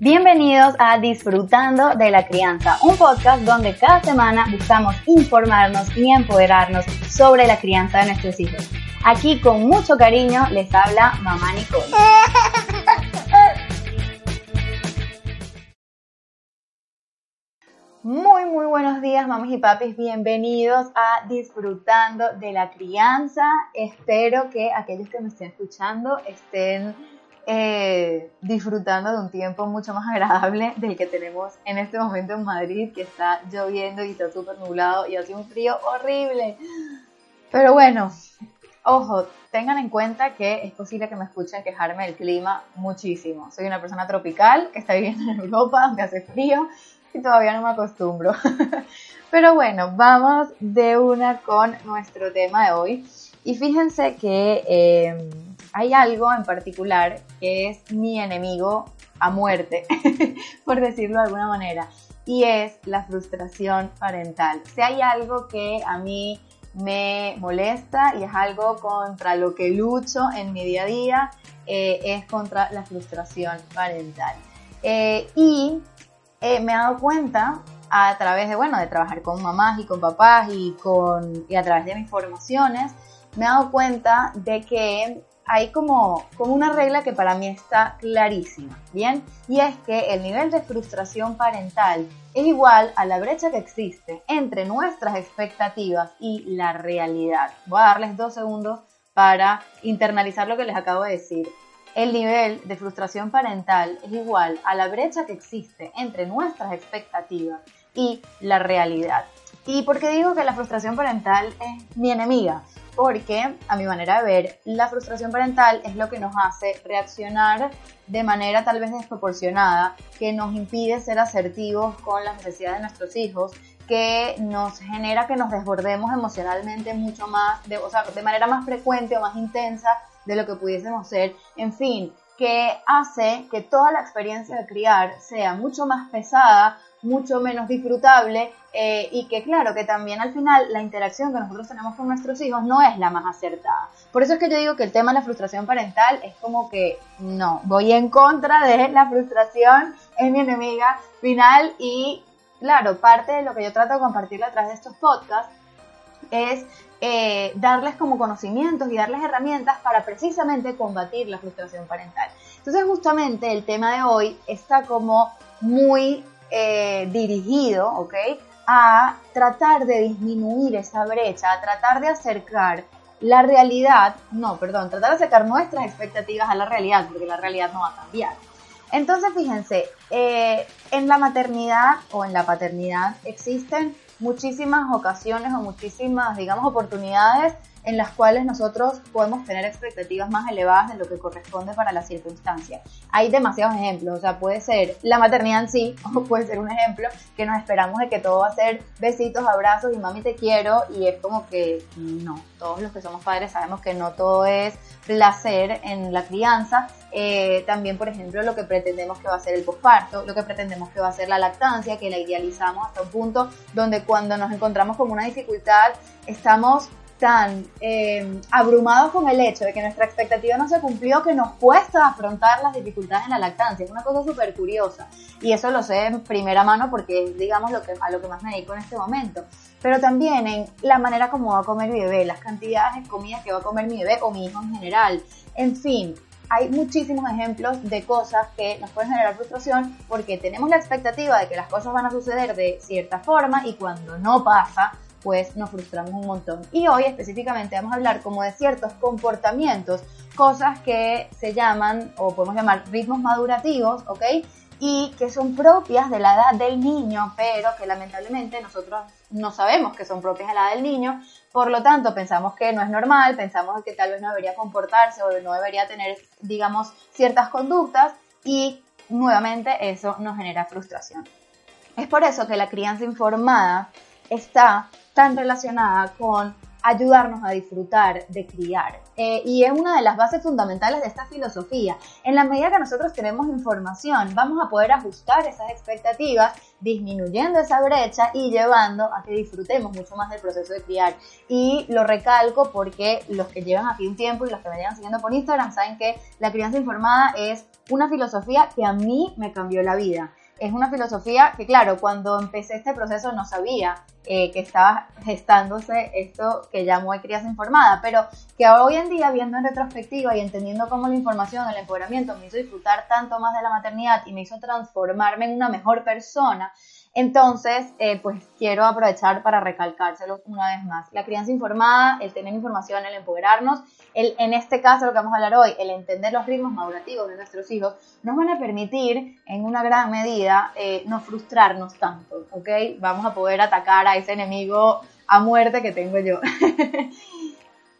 Bienvenidos a Disfrutando de la Crianza, un podcast donde cada semana buscamos informarnos y empoderarnos sobre la crianza de nuestros hijos. Aquí con mucho cariño les habla mamá Nicole. Muy, muy buenos días, mamis y papis. Bienvenidos a Disfrutando de la Crianza. Espero que aquellos que me estén escuchando estén eh, disfrutando de un tiempo mucho más agradable del que tenemos en este momento en Madrid, que está lloviendo y está súper nublado y hace un frío horrible. Pero bueno, ojo, tengan en cuenta que es posible que me escuchen quejarme del clima muchísimo. Soy una persona tropical que está viviendo en Europa, donde hace frío y todavía no me acostumbro. Pero bueno, vamos de una con nuestro tema de hoy. Y fíjense que eh, hay algo en particular que es mi enemigo a muerte, por decirlo de alguna manera, y es la frustración parental. Si hay algo que a mí me molesta y es algo contra lo que lucho en mi día a día, eh, es contra la frustración parental. Eh, y eh, me he dado cuenta a través de, bueno, de trabajar con mamás y con papás y, con, y a través de mis formaciones, me he dado cuenta de que hay como, como una regla que para mí está clarísima, ¿bien? Y es que el nivel de frustración parental es igual a la brecha que existe entre nuestras expectativas y la realidad. Voy a darles dos segundos para internalizar lo que les acabo de decir. El nivel de frustración parental es igual a la brecha que existe entre nuestras expectativas y la realidad. ¿Y por qué digo que la frustración parental es mi enemiga? Porque a mi manera de ver, la frustración parental es lo que nos hace reaccionar de manera tal vez desproporcionada, que nos impide ser asertivos con las necesidades de nuestros hijos, que nos genera que nos desbordemos emocionalmente mucho más, de, de manera más frecuente o más intensa de lo que pudiésemos ser, en fin, que hace que toda la experiencia de criar sea mucho más pesada, mucho menos disfrutable eh, y que claro, que también al final la interacción que nosotros tenemos con nuestros hijos no es la más acertada. Por eso es que yo digo que el tema de la frustración parental es como que no, voy en contra de la frustración, es mi enemiga final y claro, parte de lo que yo trato de compartir a través de estos podcasts es eh, darles como conocimientos y darles herramientas para precisamente combatir la frustración parental. Entonces justamente el tema de hoy está como muy eh, dirigido, ¿ok? A tratar de disminuir esa brecha, a tratar de acercar la realidad, no, perdón, tratar de acercar nuestras expectativas a la realidad, porque la realidad no va a cambiar. Entonces, fíjense, eh, en la maternidad o en la paternidad existen muchísimas ocasiones o muchísimas, digamos, oportunidades en las cuales nosotros podemos tener expectativas más elevadas de lo que corresponde para la circunstancia. Hay demasiados ejemplos, o sea, puede ser la maternidad en sí, o puede ser un ejemplo que nos esperamos de que todo va a ser besitos, abrazos y mami te quiero, y es como que no, todos los que somos padres sabemos que no todo es placer en la crianza. Eh, también, por ejemplo, lo que pretendemos que va a ser el posparto, lo que pretendemos que va a ser la lactancia, que la idealizamos hasta un punto donde cuando nos encontramos con una dificultad estamos tan eh, abrumados con el hecho de que nuestra expectativa no se cumplió que nos cuesta afrontar las dificultades en la lactancia. Es una cosa súper curiosa. Y eso lo sé en primera mano porque es, digamos, lo que, a lo que más me dedico en este momento. Pero también en la manera como va a comer mi bebé, las cantidades de comida que va a comer mi bebé o mi hijo en general. En fin, hay muchísimos ejemplos de cosas que nos pueden generar frustración porque tenemos la expectativa de que las cosas van a suceder de cierta forma y cuando no pasa, pues nos frustramos un montón. Y hoy específicamente vamos a hablar como de ciertos comportamientos, cosas que se llaman o podemos llamar ritmos madurativos, ¿ok? Y que son propias de la edad del niño, pero que lamentablemente nosotros no sabemos que son propias de la edad del niño, por lo tanto pensamos que no es normal, pensamos que tal vez no debería comportarse o no debería tener, digamos, ciertas conductas y nuevamente eso nos genera frustración. Es por eso que la crianza informada está tan relacionada con ayudarnos a disfrutar de criar. eh, y es una de las bases fundamentales de esta filosofía. En la medida que nosotros tenemos información, vamos a poder ajustar esas expectativas, disminuyendo esa brecha y llevando a que disfrutemos mucho más del proceso de criar. Y lo recalco porque los que llevan aquí un tiempo y los que me llevan siguiendo por Instagram saben que la crianza informada es una filosofía que a mí me cambió la vida es una filosofía que, claro, cuando empecé este proceso no sabía eh, que estaba gestándose esto que llamo de crianza informada, pero que hoy en día, viendo en retrospectiva y entendiendo cómo la información, el empoderamiento me hizo disfrutar tanto más de la maternidad y me hizo transformarme en una mejor persona, entonces, eh, pues quiero aprovechar para recalcárselo una vez más. La crianza informada, el tener información, el empoderarnos, el, en este caso lo que vamos a hablar hoy, el entender los ritmos madurativos de nuestros hijos, nos van a permitir en una gran medida eh, no frustrarnos tanto, ¿ok? Vamos a poder atacar a ese enemigo a muerte que tengo yo.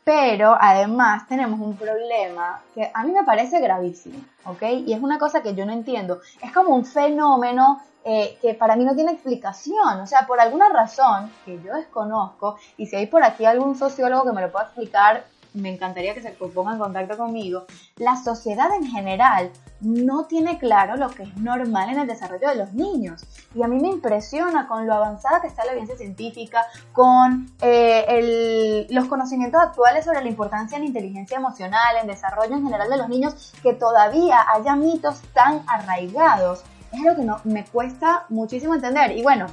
Pero además tenemos un problema que a mí me parece gravísimo, ¿ok? Y es una cosa que yo no entiendo. Es como un fenómeno eh, que para mí no tiene explicación. O sea, por alguna razón que yo desconozco, y si hay por aquí algún sociólogo que me lo pueda explicar, me encantaría que se ponga en contacto conmigo, la sociedad en general no tiene claro lo que es normal en el desarrollo de los niños. Y a mí me impresiona con lo avanzada que está la evidencia científica, con eh, los conocimientos actuales sobre la importancia en inteligencia emocional, en desarrollo en general de los niños, que todavía haya mitos tan arraigados. Es algo que no, me cuesta muchísimo entender. Y bueno,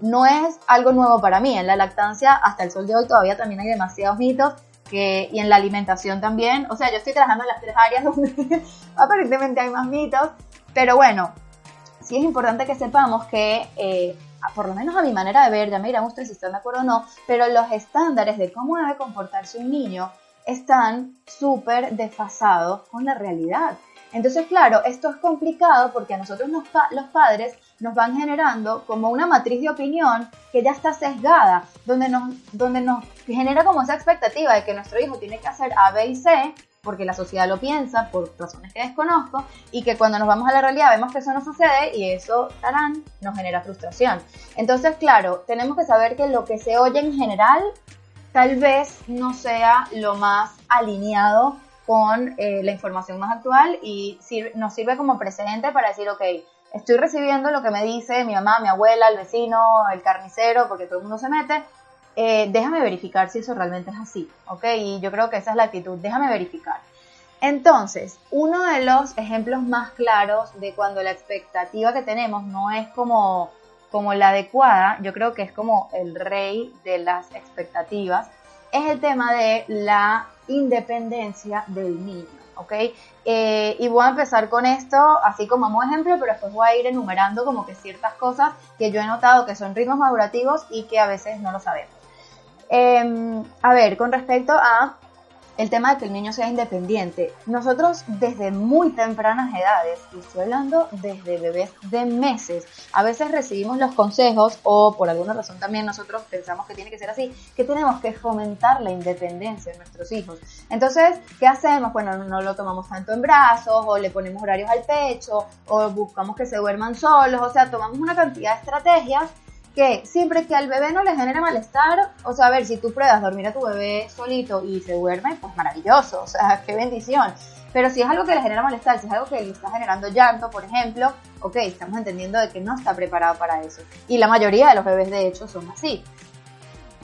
no es algo nuevo para mí. En la lactancia, hasta el sol de hoy, todavía también hay demasiados mitos y en la alimentación también. O sea, yo estoy trabajando en las tres áreas donde aparentemente hay más mitos, pero bueno, sí es importante que sepamos que, eh, por lo menos a mi manera de ver, ya me dirán ustedes si están de acuerdo o no, pero los estándares de cómo debe comportarse un niño están súper desfasados con la realidad. Entonces, claro, esto es complicado porque a nosotros los padres nos van generando como una matriz de opinión que ya está sesgada, donde nos, donde nos genera como esa expectativa de que nuestro hijo tiene que hacer A, B y C, porque la sociedad lo piensa por razones que desconozco, y que cuando nos vamos a la realidad vemos que eso no sucede y eso, tarán, nos genera frustración. Entonces, claro, tenemos que saber que lo que se oye en general tal vez no sea lo más alineado con eh, la información más actual y nos sirve como precedente para decir, ok, estoy recibiendo lo que me dice mi mamá, mi abuela, el vecino, el carnicero, porque todo el mundo se mete, eh, déjame verificar si eso realmente es así, ¿ok? Y yo creo que esa es la actitud, déjame verificar. Entonces, uno de los ejemplos más claros de cuando la expectativa que tenemos no es como, como la adecuada, yo creo que es como el rey de las expectativas, es el tema de la independencia del niño. ¿Ok? Eh, y voy a empezar con esto así como un ejemplo, pero después voy a ir enumerando como que ciertas cosas que yo he notado que son ritmos madurativos y que a veces no lo sabemos. Em, a ver, con respecto a el tema de que el niño sea independiente. Nosotros desde muy tempranas edades, y estoy hablando desde bebés de meses, a veces recibimos los consejos o por alguna razón también nosotros pensamos que tiene que ser así, que tenemos que fomentar la independencia de nuestros hijos. Entonces, ¿qué hacemos? Bueno, no lo tomamos tanto en brazos o le ponemos horarios al pecho o buscamos que se duerman solos, o sea, tomamos una cantidad de estrategias que siempre que al bebé no le genere malestar, o sea, a ver, si tú pruebas dormir a tu bebé solito y se duerme, pues maravilloso, o sea, qué bendición. Pero si es algo que le genera malestar, si es algo que le está generando llanto, por ejemplo, ok, estamos entendiendo de que no está preparado para eso. Y la mayoría de los bebés, de hecho, son así.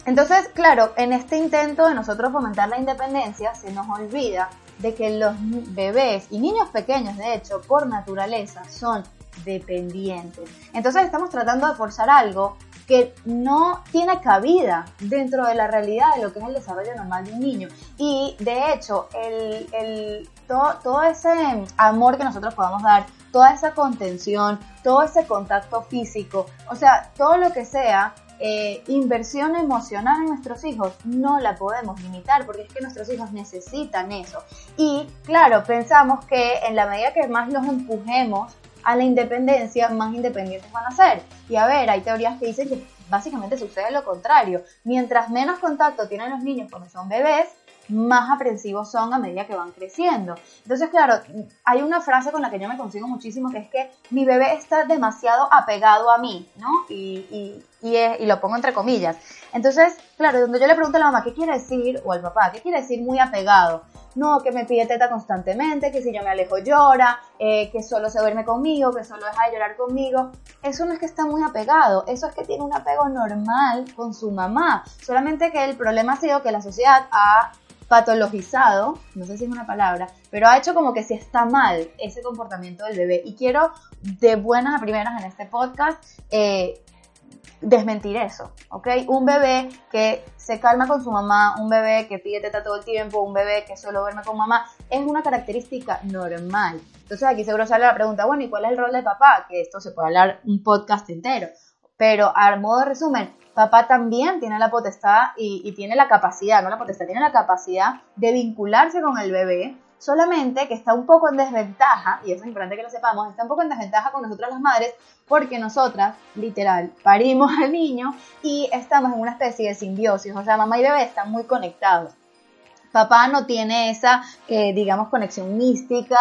Entonces, claro, en este intento de nosotros fomentar la independencia, se nos olvida de que los bebés y niños pequeños, de hecho, por naturaleza, son dependientes. Entonces estamos tratando de forzar algo que no tiene cabida dentro de la realidad de lo que es el desarrollo normal de un niño. Y de hecho, el, todo, todo ese amor que nosotros podamos dar, toda esa contención, todo ese contacto físico, o sea, todo lo que sea eh, inversión emocional en nuestros hijos no la podemos limitar porque es que nuestros hijos necesitan eso. Y claro, pensamos que en la medida que más los empujemos a la independencia, más independientes van a ser. Y a ver, hay teorías que dicen que básicamente sucede lo contrario. Mientras menos contacto tienen los niños cuando son bebés, más aprensivos son a medida que van creciendo. Entonces, claro, hay una frase con la que yo me consigo muchísimo que es que mi bebé está demasiado apegado a mí, ¿no? Y, y lo pongo entre comillas. Entonces, claro, donde yo le pregunto a la mamá, ¿qué quiere decir? O al papá, ¿qué quiere decir muy apegado? No, que me pide teta constantemente, que si yo me alejo llora, eh, que solo se duerme conmigo, que solo deja de llorar conmigo. Eso no es que está muy apegado, eso es que tiene un apego normal con su mamá. Solamente que el problema ha sido que la sociedad ha patologizado, no sé si es una palabra, pero ha hecho como que si está mal ese comportamiento del bebé. Y quiero de buenas a primeras en este podcast eh, desmentir eso, ¿ok? Un bebé que se calma con su mamá, un bebé que pide teta todo el tiempo, un bebé que solo duerme con mamá, es una característica normal. Entonces aquí seguro sale la pregunta, bueno, ¿y cuál es el rol de papá? Que esto se puede hablar un podcast entero. Pero a modo de resumen, papá también tiene la potestad y, y tiene la capacidad, no la potestad, tiene la capacidad de vincularse con el bebé, solamente que está un poco en desventaja, y eso es importante que lo sepamos, está un poco en desventaja con nosotras las madres, porque nosotras, literal, parimos al niño y estamos en una especie de simbiosis, o sea, mamá y bebé están muy conectados. Papá no tiene esa, eh, digamos, conexión mística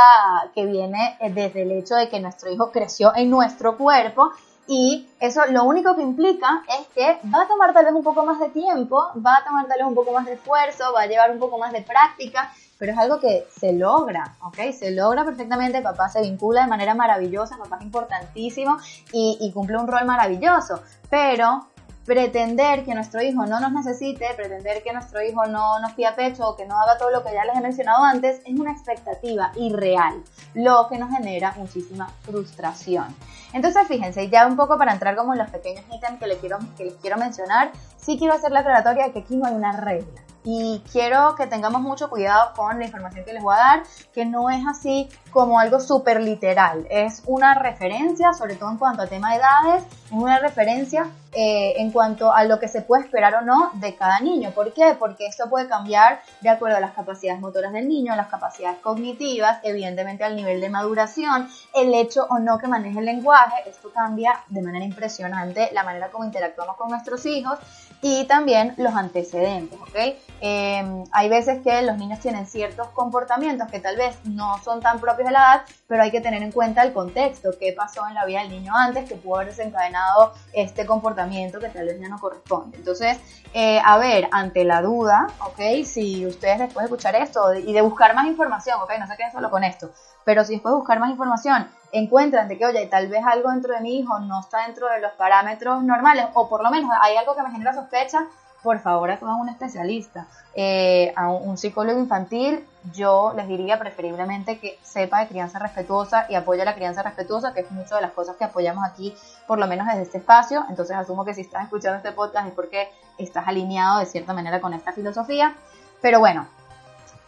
que viene eh, desde el hecho de que nuestro hijo creció en nuestro cuerpo y eso lo único que implica es que va a tomar tal vez un poco más de tiempo, va a tomar tal vez un poco más de esfuerzo, va a llevar un poco más de práctica, pero es algo que se logra, ¿ok? Se logra perfectamente, papá se vincula de manera maravillosa, papá es importantísimo y, y cumple un rol maravilloso, pero pretender que nuestro hijo no nos necesite, pretender que nuestro hijo no nos pida pecho o que no haga todo lo que ya les he mencionado antes, es una expectativa irreal, lo que nos genera muchísima frustración. Entonces, fíjense, ya un poco para entrar como en los pequeños ítems que les quiero, que les quiero mencionar, sí quiero hacer la aclaratoria de que aquí no hay una regla y quiero que tengamos mucho cuidado con la información que les voy a dar, que no es así como algo súper literal, es una referencia, sobre todo en cuanto a tema de edades, es una referencia eh, en cuanto a lo que se puede esperar o no de cada niño. ¿Por qué? Porque esto puede cambiar de acuerdo a las capacidades motoras del niño, las capacidades cognitivas, evidentemente al nivel de maduración, el hecho o no que maneje el lenguaje, esto cambia de manera impresionante la manera como interactuamos con nuestros hijos y también los antecedentes, ¿ok? Em, hay veces que los niños tienen ciertos comportamientos que tal vez no son tan propios de la edad, pero hay que tener en cuenta el contexto, qué pasó en la vida del niño antes que pudo haber desencadenado este comportamiento que tal vez ya no corresponde. Entonces, eh, a ver, ante la duda, ¿ok? Si ustedes después de escuchar esto y de buscar más información, ¿ok? No se queden solo con esto, pero si después de buscar más información encuentran de que, oye, tal vez algo dentro de mi hijo no está dentro de los parámetros normales, o por lo menos hay algo que me genera sospecha, por favor acudan a un especialista, eh, a un, psicólogo infantil, yo les diría preferiblemente que sepa de crianza respetuosa y apoye la crianza respetuosa, que es mucho de las cosas que apoyamos aquí, por lo menos desde este espacio. Entonces asumo que si estás escuchando este podcast es porque estás alineado de cierta manera con esta filosofía. Pero bueno,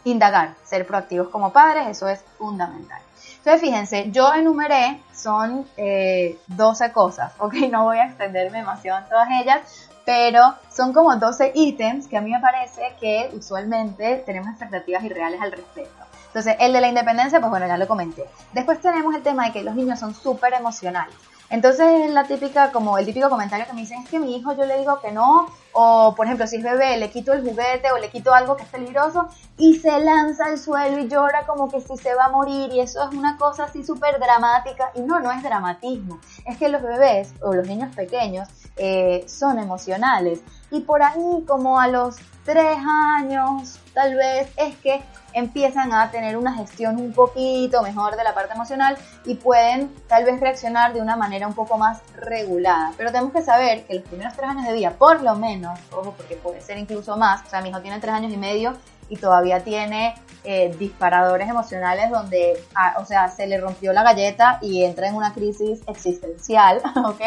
indagar, ser proactivos como padres, eso es fundamental. Entonces, fíjense, yo enumeré, son 12 eh, cosas, ok, no voy a extenderme demasiado en todas ellas, pero son como 12 ítems que a mí me parece que usualmente tenemos expectativas irreales al respecto. Entonces, el de la independencia, pues bueno, ya lo comenté. Después tenemos el tema de que los niños son súper emocionales. Entonces, la típica, como el típico comentario que me dicen es que mi hijo yo le digo que no, o por ejemplo, si es bebé, le quito el juguete o le quito algo que es peligroso y se lanza al suelo y llora como que si se va a morir. Y eso es una cosa así súper dramática y no, no es dramatismo, es que los bebés o los niños pequeños eh, son emocionales. Y por ahí como a los tres años tal vez es que empiezan a tener una gestión un poquito mejor de la parte emocional y pueden tal vez reaccionar de una manera un poco más regulada. Pero tenemos que saber que los primeros tres años de vida, por lo menos, ojo, porque puede ser incluso más, o sea, mi hijo tiene tres años y medio y todavía tiene eh, disparadores emocionales donde, ah, o sea, se le rompió la galleta y entra en una crisis existencial, ¿ok?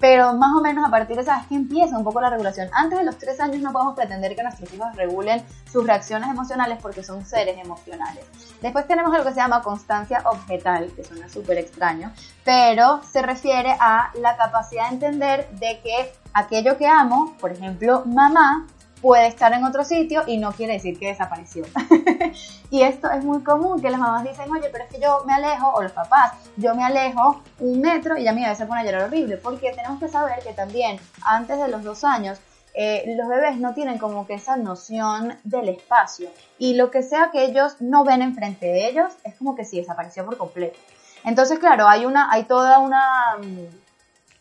Pero más o menos a partir de esa vez que empieza un poco la regulación. Antes de los tres años no podemos pretender que nuestros hijos regulen sus reacciones emocionales porque son seres emocionales. Después tenemos algo que se llama constancia objetal, que suena súper extraño, pero se refiere a la capacidad de entender de que aquello que amo, por ejemplo, mamá, puede estar en otro sitio y no quiere decir que desapareció. y esto es muy común, que las mamás dicen, oye, pero es que yo me alejo, o los papás, yo me alejo un metro y ya mi bebé se pone a llorar horrible, porque tenemos que saber que también antes de los dos años, eh, los bebés no tienen como que esa noción del espacio y lo que sea que ellos no ven enfrente de ellos es como que si desapareció por completo. Entonces, claro, hay una, hay toda una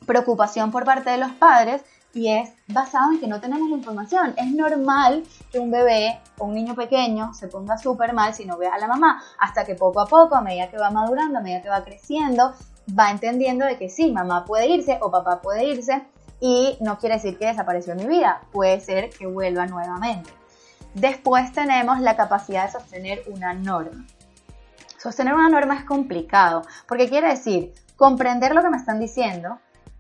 preocupación por parte de los padres y es basado en que no tenemos la información. Es normal que un bebé o un niño pequeño se ponga súper mal si no ve a la mamá, hasta que poco a poco, a medida que va madurando, a medida que va creciendo, va entendiendo de que sí, mamá puede irse o papá puede irse y no quiere decir que desapareció mi vida, puede ser que vuelva nuevamente. Después tenemos la capacidad de sostener una norma. Sostener una norma es complicado, porque quiere decir comprender lo que me están diciendo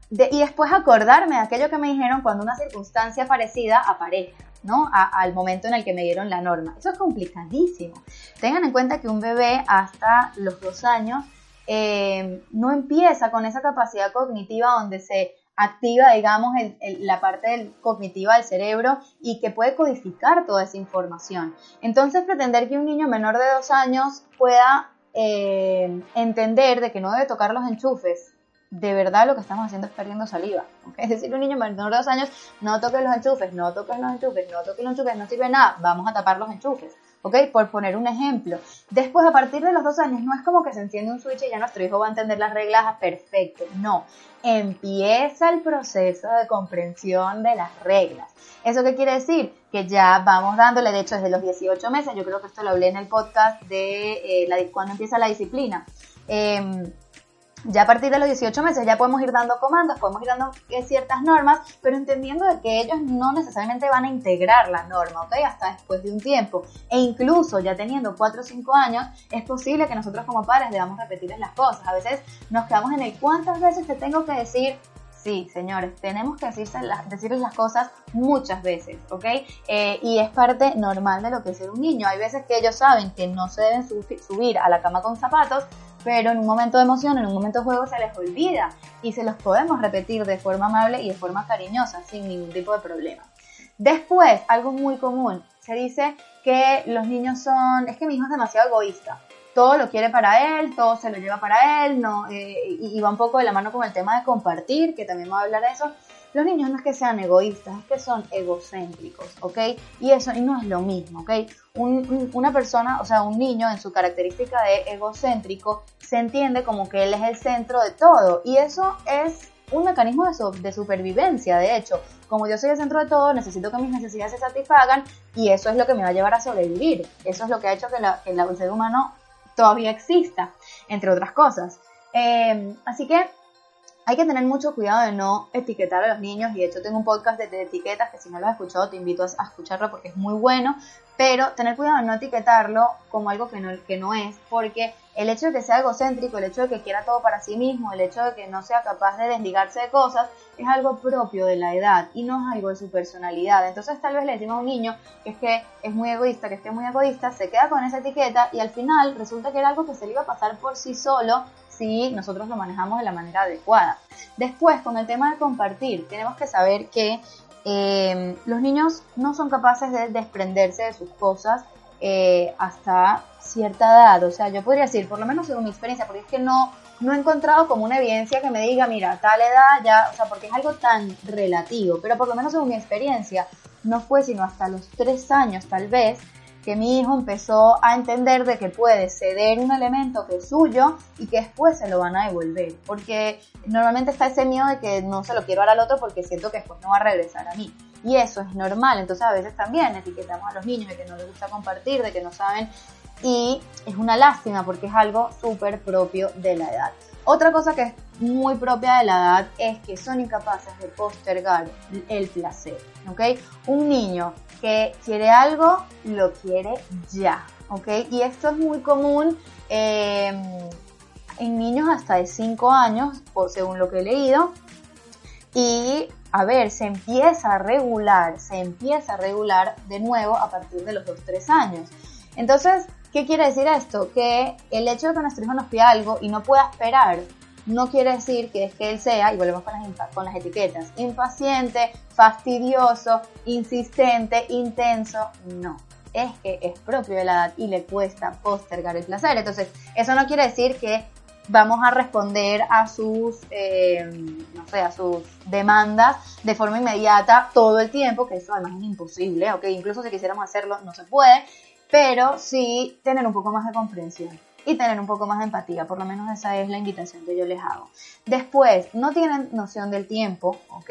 y después acordarme de aquello que me dijeron cuando una circunstancia parecida aparezca. ¿no? al momento en el que me dieron la norma. Eso es complicadísimo. Tengan en cuenta que un bebé hasta los dos años eh, no empieza con esa capacidad cognitiva donde se activa, digamos, la parte cognitiva del cerebro y que puede codificar toda esa información. Entonces, pretender que un niño menor de dos años pueda eh, entender de que no debe tocar los enchufes, de verdad lo que estamos haciendo es perdiendo saliva. Es decir, un niño menor de dos años, no toque los enchufes, no toques los enchufes, no toques los enchufes, no sirve nada, vamos a tapar los enchufes. ¿ok? Por poner un ejemplo. Después, a partir de los dos años, no es como que se enciende un switch y ya nuestro hijo va a entender las reglas perfecto. No, empieza el proceso de comprensión de las reglas. ¿Eso qué quiere decir? Que ya vamos dándole, de hecho, desde los 18 meses, yo creo que esto lo hablé en el podcast de eh, cuando empieza la disciplina. Eh, ya a partir de los 18 meses ya podemos ir dando comandos, podemos ir dando eh, ciertas normas, pero entendiendo de que ellos no necesariamente van a integrar la norma, ¿ok? Hasta después de un tiempo. E incluso ya teniendo 4 o 5 años, es posible que nosotros como padres debamos repetirles las cosas. A veces nos quedamos en el cuántas veces te tengo que decir Sí, señores, tenemos que decirse decirles las cosas muchas veces, ¿ok? Eh, y es parte normal de lo que es ser un niño. Hay veces que ellos saben que no se deben subir a la cama con zapatos, pero en un momento de emoción, en un momento de juego se les olvida y se los podemos repetir de forma amable y de forma cariñosa, sin ningún tipo de problema. Después, algo muy común, se dice que los niños son, es que mi hijo es demasiado egoísta, todo lo quiere para él, todo se lo lleva para él, no, eh, y, va un poco de la mano con el tema de compartir, que también va a hablar de eso, los niños no es que sean egoístas, es que son egocéntricos, ¿ok? Y eso no es lo mismo, ¿ok? una persona, o sea, un niño en su característica de egocéntrico, se entiende como que él es el centro de todo. Y eso es un mecanismo de, de, supervivencia, de hecho. Como yo soy el centro de todo, necesito que mis necesidades se satisfagan y eso es lo que me va a llevar a sobrevivir. Eso es lo que ha hecho que, la, que el ser humano todavía exista, entre otras cosas. Eh, así que hay que tener mucho cuidado de no etiquetar a los niños y de hecho tengo un podcast de, etiquetas que si no lo has escuchado te invito a, escucharlo porque es muy bueno, pero tener cuidado de no etiquetarlo como algo que no, que no es, porque el hecho de que sea egocéntrico, el hecho de que quiera todo para sí mismo, el hecho de que no sea capaz de desligarse de cosas, es algo propio de la edad y no es algo de su personalidad. Entonces tal vez le decimos a un niño que es que es muy egoísta, que es muy egoísta, se queda con esa etiqueta y al final resulta que era algo que se le iba a pasar por sí solo si nosotros lo manejamos de la manera adecuada. Después, con el tema de compartir, tenemos que saber que eh, los niños no son capaces de desprenderse de sus cosas eh, hasta cierta edad. O sea, yo podría decir, por lo menos según mi experiencia, porque es que no, no he encontrado como una evidencia que me diga, mira, tal edad ya, o sea, porque es algo tan relativo, pero por lo menos según mi experiencia, no fue sino hasta los tres años tal vez que mi hijo empezó a entender de que puede ceder un elemento que es suyo y que después se lo van a devolver. Porque normalmente está ese miedo de que no se lo quiero dar al otro porque siento que después no va a regresar a mí. Y eso es normal. Entonces a veces también etiquetamos a los niños de que no les gusta compartir, de que no saben. Y es una lástima porque es algo súper propio de la edad. Otra cosa que es muy propia de la edad es que son incapaces de postergar el placer, ¿ok? Un niño que quiere algo, lo quiere ya, ¿ok? Y esto es muy común em, en niños hasta de 5 años, según lo que he leído. Y, a ver, se empieza a regular, se empieza a regular de nuevo a partir de los 2-3 años. Entonces, ¿qué quiere decir esto? Que el hecho de que nuestro hijo nos pida algo y no pueda esperar no quiere decir que es que él sea, y volvemos con las, con las etiquetas, impaciente, fastidioso, insistente, intenso, no. Es que es propio de la edad y le cuesta postergar el placer. Entonces, eso no quiere decir que vamos a responder a sus, eh, no sé, a sus demandas de forma inmediata todo el tiempo, que eso además es imposible, ok, incluso si quisiéramos hacerlo no se puede, pero sí tener un poco más de comprensión. Y tener un poco más de empatía, por lo menos esa es la invitación que yo les hago. Después, no tienen noción del tiempo, ¿ok?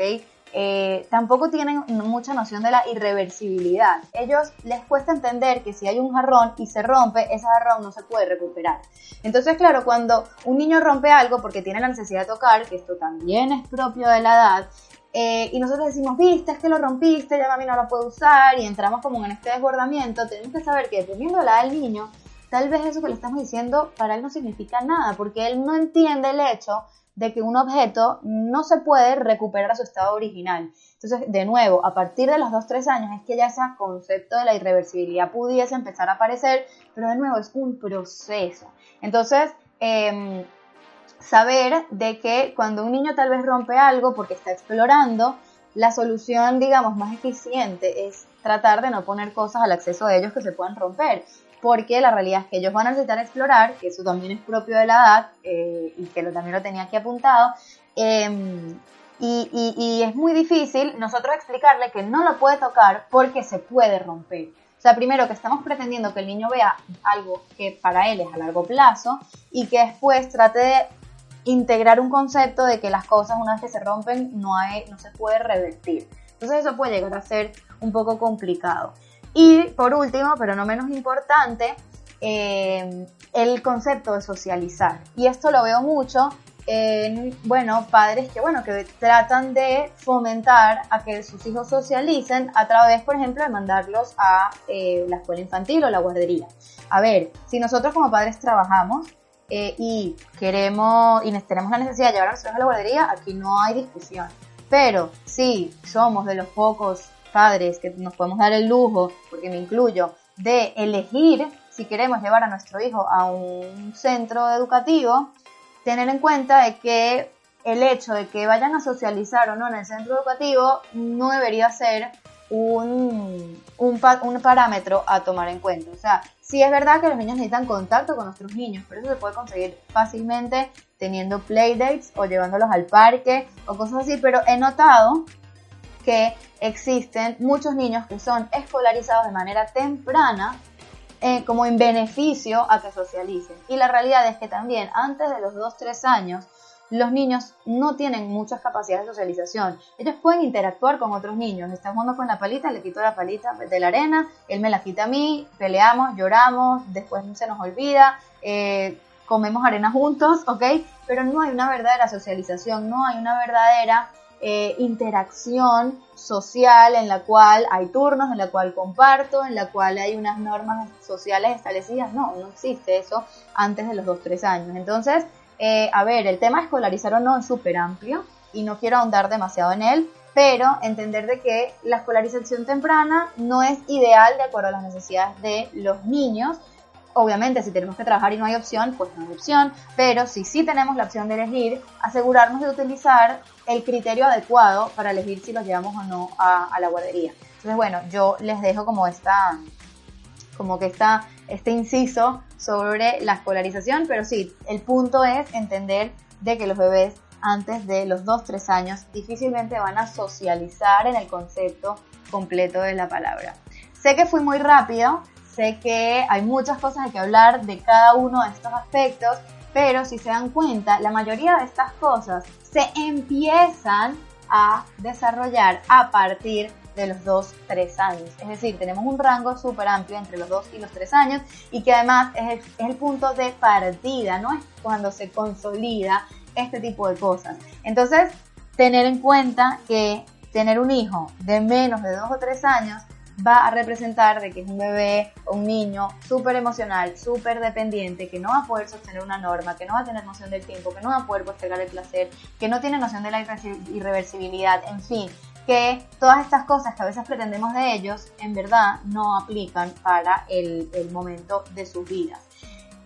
Eh, tampoco tienen mucha noción de la irreversibilidad. Ellos les cuesta entender que si hay un jarrón y se rompe, ese jarrón no se puede recuperar. Entonces, claro, cuando un niño rompe algo porque tiene la necesidad de tocar, que esto también es propio de la edad, eh, y nosotros decimos, viste, es que lo rompiste, ya mami no lo puede usar, y entramos como en este desbordamiento, tenemos que saber que dependiendo de la edad del niño, tal vez eso que le estamos diciendo para él no significa nada, porque él no entiende el hecho de que un objeto no se puede recuperar a su estado original. Entonces, de nuevo, a partir de los 2-3 años es que ya ese concepto de la irreversibilidad pudiese empezar a aparecer, pero de nuevo es un proceso. Entonces, em, saber de que cuando un niño tal vez rompe algo porque está explorando, la solución, digamos, más eficiente es tratar de no poner cosas al acceso de ellos que se puedan romper porque la realidad es que ellos van a necesitar explorar, que eso también es propio de la edad eh, y que lo, también lo tenía aquí apuntado, em, y, y, es muy difícil nosotros explicarle que no lo puede tocar porque se puede romper. O sea, primero que estamos pretendiendo que el niño vea algo que para él es a largo plazo y que después trate de integrar un concepto de que las cosas una vez que se rompen no, hay, no se puede revertir. Entonces eso puede llegar a ser un poco complicado. Y por último, pero no menos importante, eh, el concepto de socializar. Y esto lo veo mucho en, bueno, padres que, bueno, que tratan de fomentar a que sus hijos socialicen a través, por ejemplo, de mandarlos a eh, la escuela infantil o la guardería. A ver, si nosotros como padres trabajamos eh, y queremos y tenemos la necesidad de llevar a nuestros hijos a la guardería, aquí no hay discusión. Pero si somos de los pocos padres que nos podemos dar el lujo, porque me incluyo, de elegir si queremos llevar a nuestro hijo a un centro educativo, tener en cuenta de que el hecho de que vayan a socializar o no en el centro educativo no debería ser un, un, un, parámetro a tomar en cuenta. O sea, sí es verdad que los niños necesitan contacto con nuestros niños, pero eso se puede conseguir fácilmente teniendo playdates o llevándolos al parque o cosas así, pero he notado que existen muchos niños que son escolarizados de manera temprana eh, como en beneficio a que socialicen. Y la realidad es que también antes de los 2-3 años los niños no tienen muchas capacidades de socialización. Ellos pueden interactuar con otros niños. Están jugando con la palita, le quito la palita de la arena, él me la quita a mí, peleamos, lloramos, después se nos olvida, eh, comemos arena juntos, ¿ok? Pero no hay una verdadera socialización, no hay una verdadera eh, interacción social en la cual hay turnos, en la cual comparto, en la cual hay unas normas sociales establecidas. No, no existe eso antes de los 2-3 años. Entonces, eh, a ver, el tema escolarizar o no es súper amplio y no quiero ahondar demasiado en él, pero entender de que la escolarización temprana no es ideal de acuerdo a las necesidades de los niños, Obviamente, si tenemos que trabajar y no hay opción, pues no hay opción, pero si sí tenemos la opción de elegir, asegurarnos de utilizar el criterio adecuado para elegir si los llevamos o no a, la guardería. Entonces, bueno, yo les dejo como esta, como que está este inciso sobre la escolarización, pero sí, el punto es entender de que los bebés antes de los 2-3 años difícilmente van a socializar en el concepto completo de la palabra. Sé que fui muy rápido, Sé que hay muchas cosas que hablar de cada uno de estos aspectos, pero si se dan cuenta, la mayoría de estas cosas se empiezan a desarrollar a partir de los 2, 3 años. Es decir, tenemos un rango súper amplio entre los 2 y los 3 años y que además es el, es el, punto de partida, no es cuando se consolida este tipo de cosas. Entonces, tener en cuenta que tener un hijo de menos de 2 o 3 años va a representar de que es un bebé o un niño súper emocional, súper dependiente, que no va a poder sostener una norma, que no va a tener noción del tiempo, que no va a poder postergar el placer, que no tiene noción de la irreversibilidad, en fin, que todas estas cosas que a veces pretendemos de ellos, en verdad no aplican para el, el momento de sus vidas.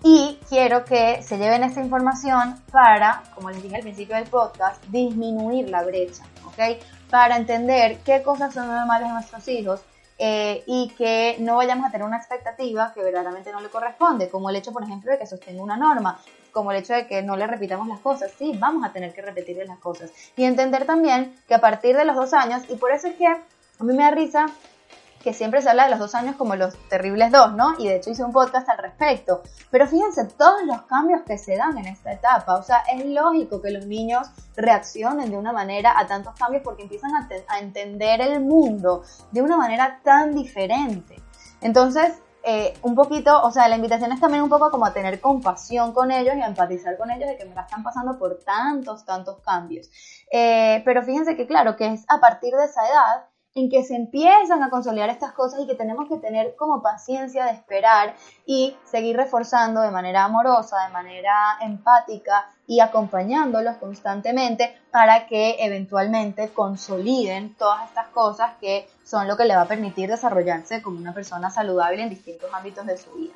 Y quiero que se lleven esta información para, como les dije al principio del podcast, disminuir la brecha, ¿ok? Para entender qué cosas son normales en nuestros hijos eh, y que no vayamos a tener una expectativa que verdaderamente no le corresponde, como el hecho, por ejemplo, de que sostenga una norma, como el hecho de que no le repitamos las cosas. Sí, vamos a tener que repetirle las cosas. Y entender también que a partir de los dos años, y por eso es que a mí me da risa que siempre se habla de los dos años como los terribles dos, ¿no? Y de hecho hice un podcast al respecto. Pero fíjense todos los cambios que se dan en esta etapa. O sea, es lógico que los niños reaccionen de una manera a tantos cambios porque empiezan a, entender el mundo de una manera tan diferente. Entonces, eh, un poquito, o sea, la invitación es también un poco como a tener compasión con ellos y empatizar con ellos de que me están pasando por tantos, tantos cambios. Eh, pero fíjense que claro, que es a partir de esa edad en que se empiezan a consolidar estas cosas y que tenemos que tener como paciencia de esperar y seguir reforzando de manera amorosa, de manera empática y acompañándolos constantemente para que eventualmente consoliden todas estas cosas que son lo que le va a permitir desarrollarse como una persona saludable en distintos ámbitos de su vida.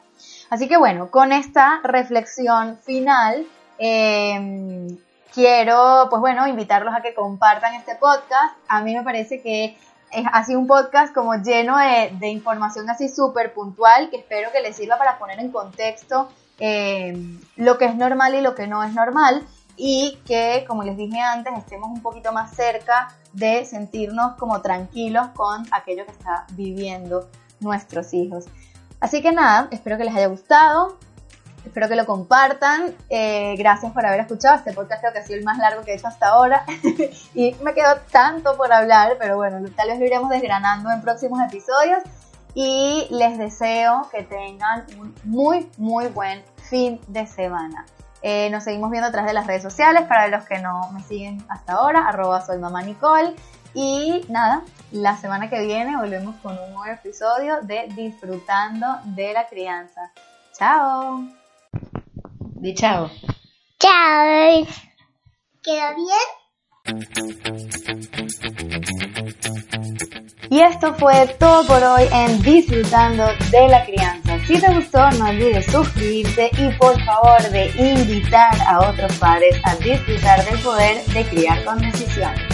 Así que bueno, con esta reflexión final, em, quiero, pues bueno, invitarlos a que compartan este podcast. A mí me parece que es así un podcast como lleno de, información así súper puntual que espero que les sirva para poner en contexto eh, lo que es normal y lo que no es normal y que, como les dije antes, estemos un poquito más cerca de sentirnos como tranquilos con aquello que está viviendo nuestros hijos. Así que nada, espero que les haya gustado. Espero que lo compartan. Eh, gracias por haber escuchado. Este podcast creo que ha sido el más largo que he hecho hasta ahora. y me quedó tanto por hablar, pero bueno, tal vez lo iremos desgranando en próximos episodios. Y les deseo que tengan un muy, muy buen fin de semana. Eh, nos seguimos viendo a través de las redes sociales para los que no me siguen hasta ahora, arroba soy mamá Nicole. Y nada, la semana que viene volvemos con un nuevo episodio de Disfrutando de la Crianza. ¡Chao! Di chao. Chao. ¿Quedó bien? Y esto fue todo por hoy en Disfrutando de la Crianza. Si te gustó, no olvides suscribirte y por favor de invitar a otros padres a disfrutar del poder de criar con decisión.